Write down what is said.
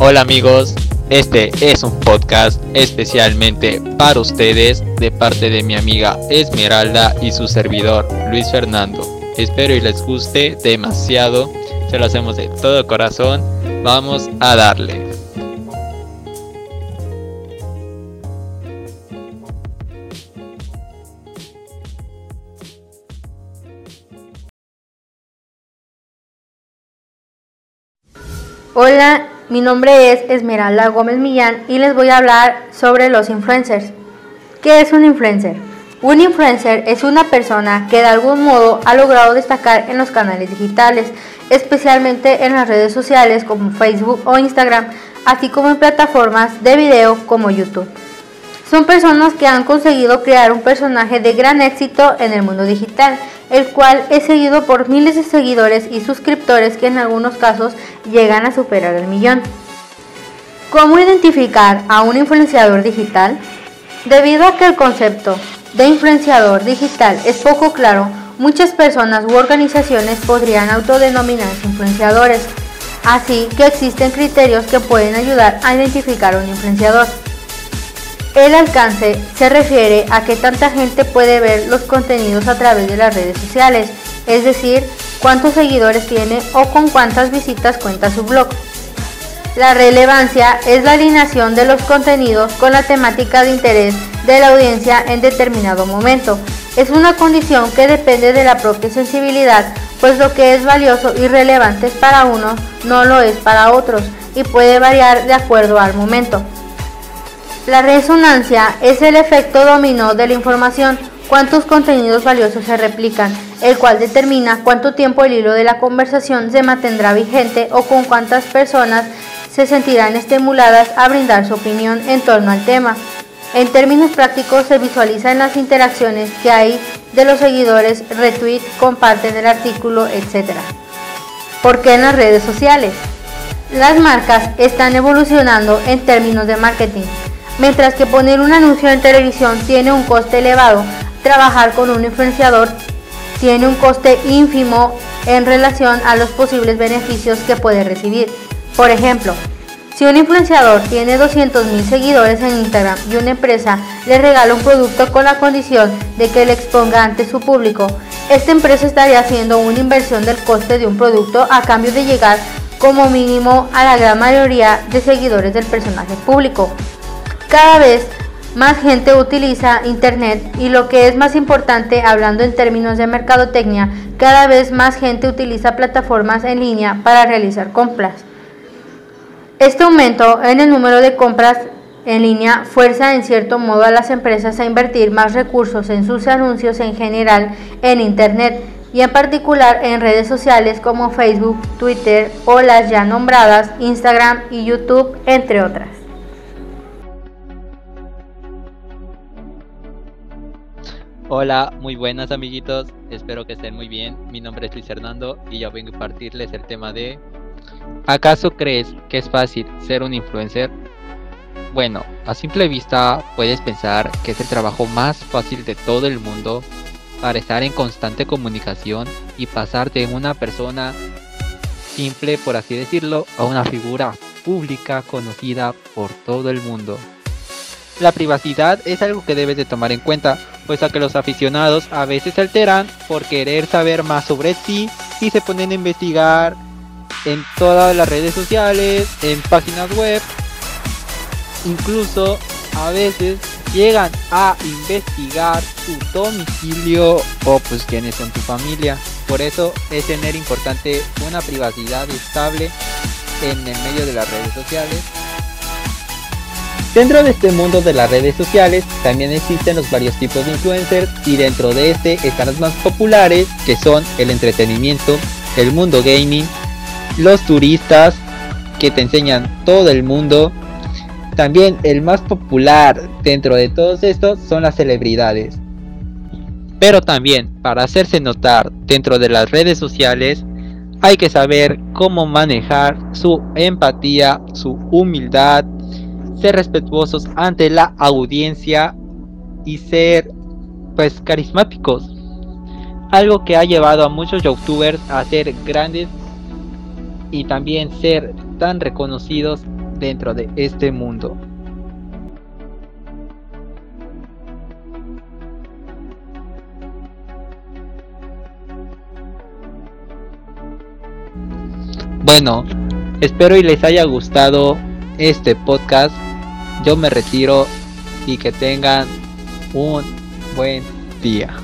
Hola amigos, este es un podcast especialmente para ustedes de parte de mi amiga Esmeralda y su servidor Luis Fernando. Espero y les guste demasiado, se lo hacemos de todo corazón, vamos a darle. Hola, mi nombre es Esmeralda Gómez Millán y les voy a hablar sobre los influencers. ¿Qué es un influencer? Un influencer es una persona que de algún modo ha logrado destacar en los canales digitales, especialmente en las redes sociales como Facebook o Instagram, así como en plataformas de video como YouTube. Son personas que han conseguido crear un personaje de gran éxito en el mundo digital, el cual es seguido por miles de seguidores y suscriptores que en algunos casos llegan a superar el millón. ¿Cómo identificar a un influenciador digital? Debido a que el concepto de influenciador digital es poco claro, muchas personas u organizaciones podrían autodenominarse influenciadores, así que existen criterios que pueden ayudar a identificar a un influenciador. El alcance se refiere a que tanta gente puede ver los contenidos a través de las redes sociales, es decir, cuántos seguidores tiene o con cuántas visitas cuenta su blog. La relevancia es la alineación de los contenidos con la temática de interés de la audiencia en determinado momento. Es una condición que depende de la propia sensibilidad, pues lo que es valioso y relevante para unos no lo es para otros y puede variar de acuerdo al momento. La resonancia es el efecto dominó de la información, cuántos contenidos valiosos se replican, el cual determina cuánto tiempo el hilo de la conversación se mantendrá vigente o con cuántas personas se sentirán estimuladas a brindar su opinión en torno al tema. En términos prácticos se visualizan las interacciones que hay de los seguidores, retweet, comparten el artículo, etc. ¿Por qué en las redes sociales? Las marcas están evolucionando en términos de marketing. Mientras que poner un anuncio en televisión tiene un coste elevado, trabajar con un influenciador tiene un coste ínfimo en relación a los posibles beneficios que puede recibir. Por ejemplo, si un influenciador tiene 200.000 seguidores en Instagram y una empresa le regala un producto con la condición de que le exponga ante su público, esta empresa estaría haciendo una inversión del coste de un producto a cambio de llegar como mínimo a la gran mayoría de seguidores del personaje público. Cada vez más gente utiliza Internet y lo que es más importante, hablando en términos de mercadotecnia, cada vez más gente utiliza plataformas en línea para realizar compras. Este aumento en el número de compras en línea fuerza en cierto modo a las empresas a invertir más recursos en sus anuncios en general en Internet y en particular en redes sociales como Facebook, Twitter o las ya nombradas Instagram y YouTube, entre otras. Hola, muy buenas amiguitos, espero que estén muy bien. Mi nombre es Luis Fernando y yo vengo a compartirles el tema de ¿Acaso crees que es fácil ser un influencer? Bueno, a simple vista puedes pensar que es el trabajo más fácil de todo el mundo para estar en constante comunicación y pasar de una persona simple, por así decirlo, a una figura pública conocida por todo el mundo. La privacidad es algo que debes de tomar en cuenta, pues a que los aficionados a veces se alteran por querer saber más sobre ti y se ponen a investigar en todas las redes sociales, en páginas web, incluso a veces llegan a investigar tu domicilio o pues quiénes son tu familia. Por eso es tener importante una privacidad estable en el medio de las redes sociales Dentro de este mundo de las redes sociales también existen los varios tipos de influencers y dentro de este están los más populares que son el entretenimiento, el mundo gaming, los turistas que te enseñan todo el mundo. También el más popular dentro de todos estos son las celebridades. Pero también para hacerse notar dentro de las redes sociales hay que saber cómo manejar su empatía, su humildad, ser respetuosos ante la audiencia y ser pues carismáticos. Algo que ha llevado a muchos youtubers a ser grandes y también ser tan reconocidos dentro de este mundo. Bueno, espero y les haya gustado este podcast. Yo me retiro y que tengan un buen día.